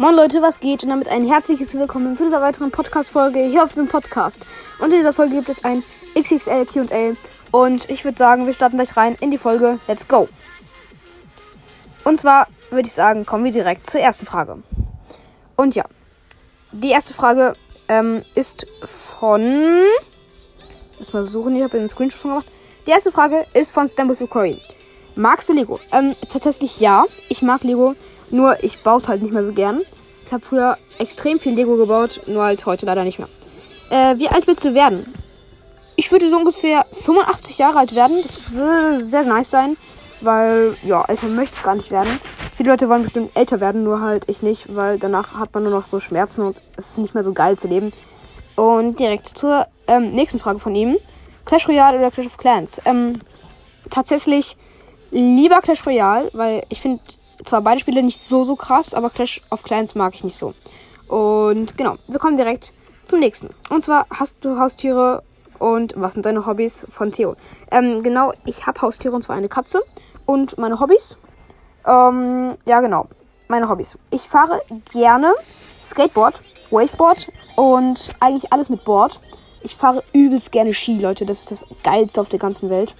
Moin Leute, was geht? Und damit ein herzliches Willkommen zu dieser weiteren Podcast-Folge hier auf diesem Podcast. Und in dieser Folge gibt es ein XXL QA. Und ich würde sagen, wir starten gleich rein in die Folge. Let's go! Und zwar würde ich sagen, kommen wir direkt zur ersten Frage. Und ja, die erste Frage ähm, ist von. Lass mal suchen, ich habe den Screenshot schon gemacht. Die erste Frage ist von Stambus Ukraine. Magst du Lego? Ähm, tatsächlich ja. Ich mag Lego. Nur ich baue es halt nicht mehr so gern. Ich habe früher extrem viel Lego gebaut, nur halt heute leider nicht mehr. Äh, wie alt willst du werden? Ich würde so ungefähr 85 Jahre alt werden. Das würde sehr nice sein, weil, ja, älter möchte ich gar nicht werden. Viele Leute wollen bestimmt älter werden, nur halt ich nicht, weil danach hat man nur noch so Schmerzen und es ist nicht mehr so geil zu leben. Und direkt zur ähm, nächsten Frage von ihm. Clash Royale oder Clash of Clans? Ähm, tatsächlich lieber Clash Royale, weil ich finde zwar beide Spiele nicht so, so krass, aber Clash of Clans mag ich nicht so. Und genau, wir kommen direkt zum nächsten. Und zwar hast du Haustiere und was sind deine Hobbys von Theo? Ähm, genau, ich habe Haustiere und zwar eine Katze. Und meine Hobbys? Ähm, ja, genau. Meine Hobbys. Ich fahre gerne Skateboard, Waveboard und eigentlich alles mit Board. Ich fahre übelst gerne Ski, Leute. Das ist das Geilste auf der ganzen Welt.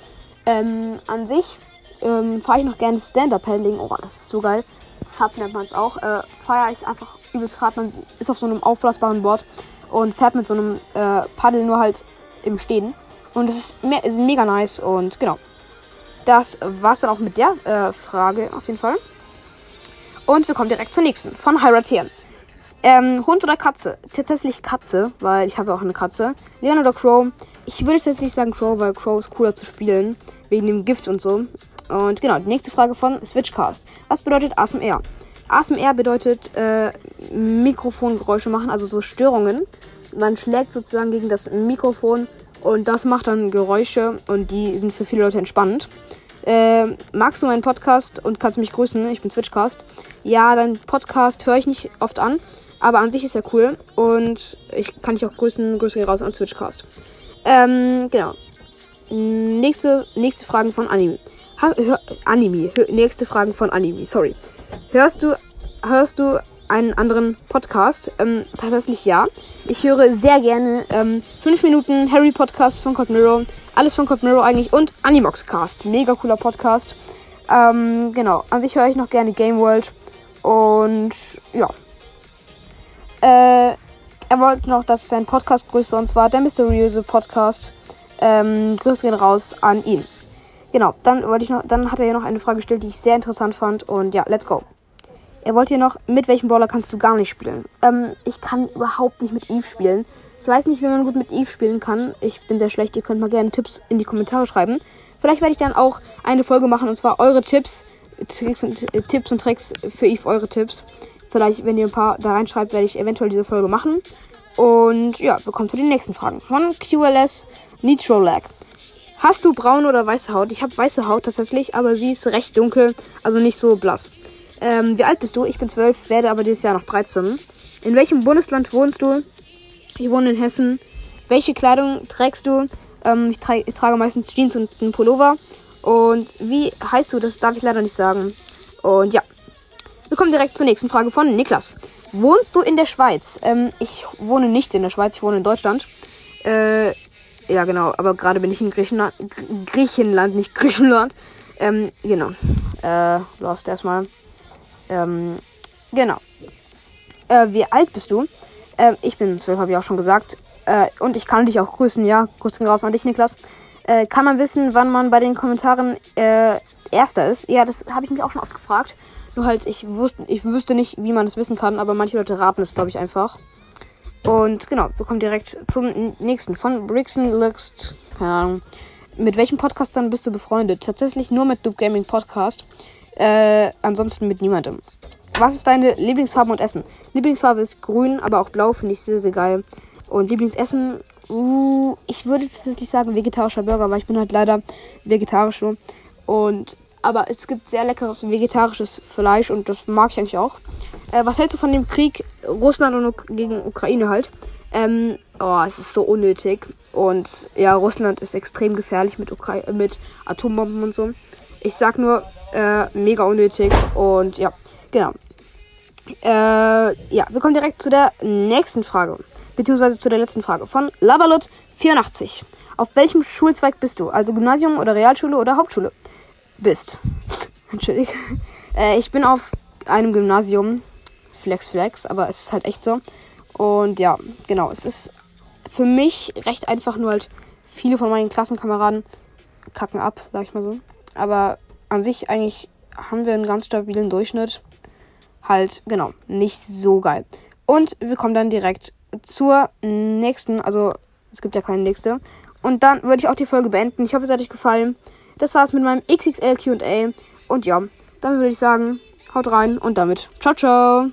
Ähm, an sich ähm, fahre ich noch gerne Stand-Up-Paddling. Oh, das ist so geil. Sub nennt man es auch. Äh, feiere ich einfach übelst gerade. Man ist auf so einem aufblasbaren Board und fährt mit so einem äh, Paddel nur halt im Stehen. Und es ist, me ist mega nice und genau. Das war's dann auch mit der äh, Frage auf jeden Fall. Und wir kommen direkt zur nächsten von Hyratian. Ähm, Hund oder Katze? Tatsächlich Katze, weil ich habe auch eine Katze. Leon oder Crow? Ich würde jetzt nicht sagen Crow, weil Crow ist cooler zu spielen. Wegen dem Gift und so. Und genau, die nächste Frage von Switchcast. Was bedeutet ASMR? ASMR bedeutet äh, Mikrofongeräusche machen, also so Störungen. Man schlägt sozusagen gegen das Mikrofon und das macht dann Geräusche und die sind für viele Leute entspannend. Äh, magst du meinen Podcast und kannst mich grüßen? Ich bin Switchcast. Ja, dein Podcast höre ich nicht oft an, aber an sich ist er cool und ich kann dich auch grüßen. Grüße raus an Switchcast. Ähm, genau. Nächste, nächste Fragen von Anime. Ha, hör, Anime. Hör, nächste Fragen von Anime. Sorry. Hörst du, hörst du einen anderen Podcast? Ähm, tatsächlich ja. Ich höre sehr gerne ähm, 5 Minuten Harry Podcast von Code Mirror. Alles von Code Mirror eigentlich. Und Animoxcast. Mega cooler Podcast. Ähm, genau. An sich höre ich noch gerne Game World. Und ja. Äh, er wollte noch, dass ich seinen Podcast grüße. Und zwar der mysteriöse Podcast. Ähm, Grüße gehen raus an ihn. Genau, dann wollte ich noch, dann hat er ja noch eine Frage gestellt, die ich sehr interessant fand. Und ja, let's go. Er wollte hier noch, mit welchem Brawler kannst du gar nicht spielen? Ähm, ich kann überhaupt nicht mit Eve spielen. Ich weiß nicht, wie man gut mit Eve spielen kann. Ich bin sehr schlecht. Ihr könnt mal gerne Tipps in die Kommentare schreiben. Vielleicht werde ich dann auch eine Folge machen und zwar eure Tipps, Tricks und, äh, Tipps und Tricks für Eve, eure Tipps. Vielleicht, wenn ihr ein paar da reinschreibt, werde ich eventuell diese Folge machen. Und ja, wir kommen zu den nächsten Fragen. Von QLS Nitro Lag. Hast du braune oder weiße Haut? Ich habe weiße Haut tatsächlich, aber sie ist recht dunkel, also nicht so blass. Ähm, wie alt bist du? Ich bin 12, werde aber dieses Jahr noch 13. In welchem Bundesland wohnst du? Ich wohne in Hessen. Welche Kleidung trägst du? Ähm, ich, tra ich, trage meistens Jeans und einen Pullover. Und wie heißt du? Das darf ich leider nicht sagen. Und ja. Wir kommen direkt zur nächsten Frage von Niklas. Wohnst du in der Schweiz? Ähm, ich wohne nicht in der Schweiz, ich wohne in Deutschland. Äh, ja, genau. Aber gerade bin ich in Griechenland, Griechenland nicht Griechenland. Ähm, genau. Äh, lost erstmal. Ähm, genau. Äh, wie alt bist du? Äh, ich bin zwölf, habe ich auch schon gesagt. Äh, und ich kann dich auch grüßen, ja. Grüßen raus an dich, Niklas. Äh, kann man wissen, wann man bei den Kommentaren äh, Erster ist? Ja, das habe ich mich auch schon oft gefragt. Nur halt, ich, wus ich wüsste nicht, wie man das wissen kann, aber manche Leute raten es, glaube ich, einfach. Und genau, wir kommen direkt zum nächsten. Von Brixen Lux, keine Ahnung. Mit welchen Podcastern bist du befreundet? Tatsächlich nur mit Noob Gaming Podcast. Äh, ansonsten mit niemandem. Was ist deine Lieblingsfarbe und Essen? Lieblingsfarbe ist grün, aber auch blau finde ich sehr, sehr geil. Und Lieblingsessen, uh, ich würde tatsächlich sagen vegetarischer Burger, weil ich bin halt leider vegetarisch nur. Und aber es gibt sehr leckeres vegetarisches Fleisch und das mag ich eigentlich auch. Äh, was hältst du von dem Krieg Russland und Uk gegen Ukraine halt? Ähm, oh, es ist so unnötig. Und ja, Russland ist extrem gefährlich mit, Ukra mit Atombomben und so. Ich sag nur, äh, mega unnötig. Und ja, genau. Äh, ja, wir kommen direkt zu der nächsten Frage. Beziehungsweise zu der letzten Frage von Lavalot84. Auf welchem Schulzweig bist du? Also Gymnasium oder Realschule oder Hauptschule? Bist. Entschuldigung. Äh, ich bin auf einem Gymnasium. Flex, flex, aber es ist halt echt so. Und ja, genau. Es ist für mich recht einfach, nur halt viele von meinen Klassenkameraden kacken ab, sag ich mal so. Aber an sich eigentlich haben wir einen ganz stabilen Durchschnitt. Halt, genau, nicht so geil. Und wir kommen dann direkt zur nächsten, also es gibt ja keine nächste. Und dann würde ich auch die Folge beenden. Ich hoffe, es hat euch gefallen. Das war's mit meinem XXL QA. Und ja, dann würde ich sagen, haut rein und damit ciao, ciao.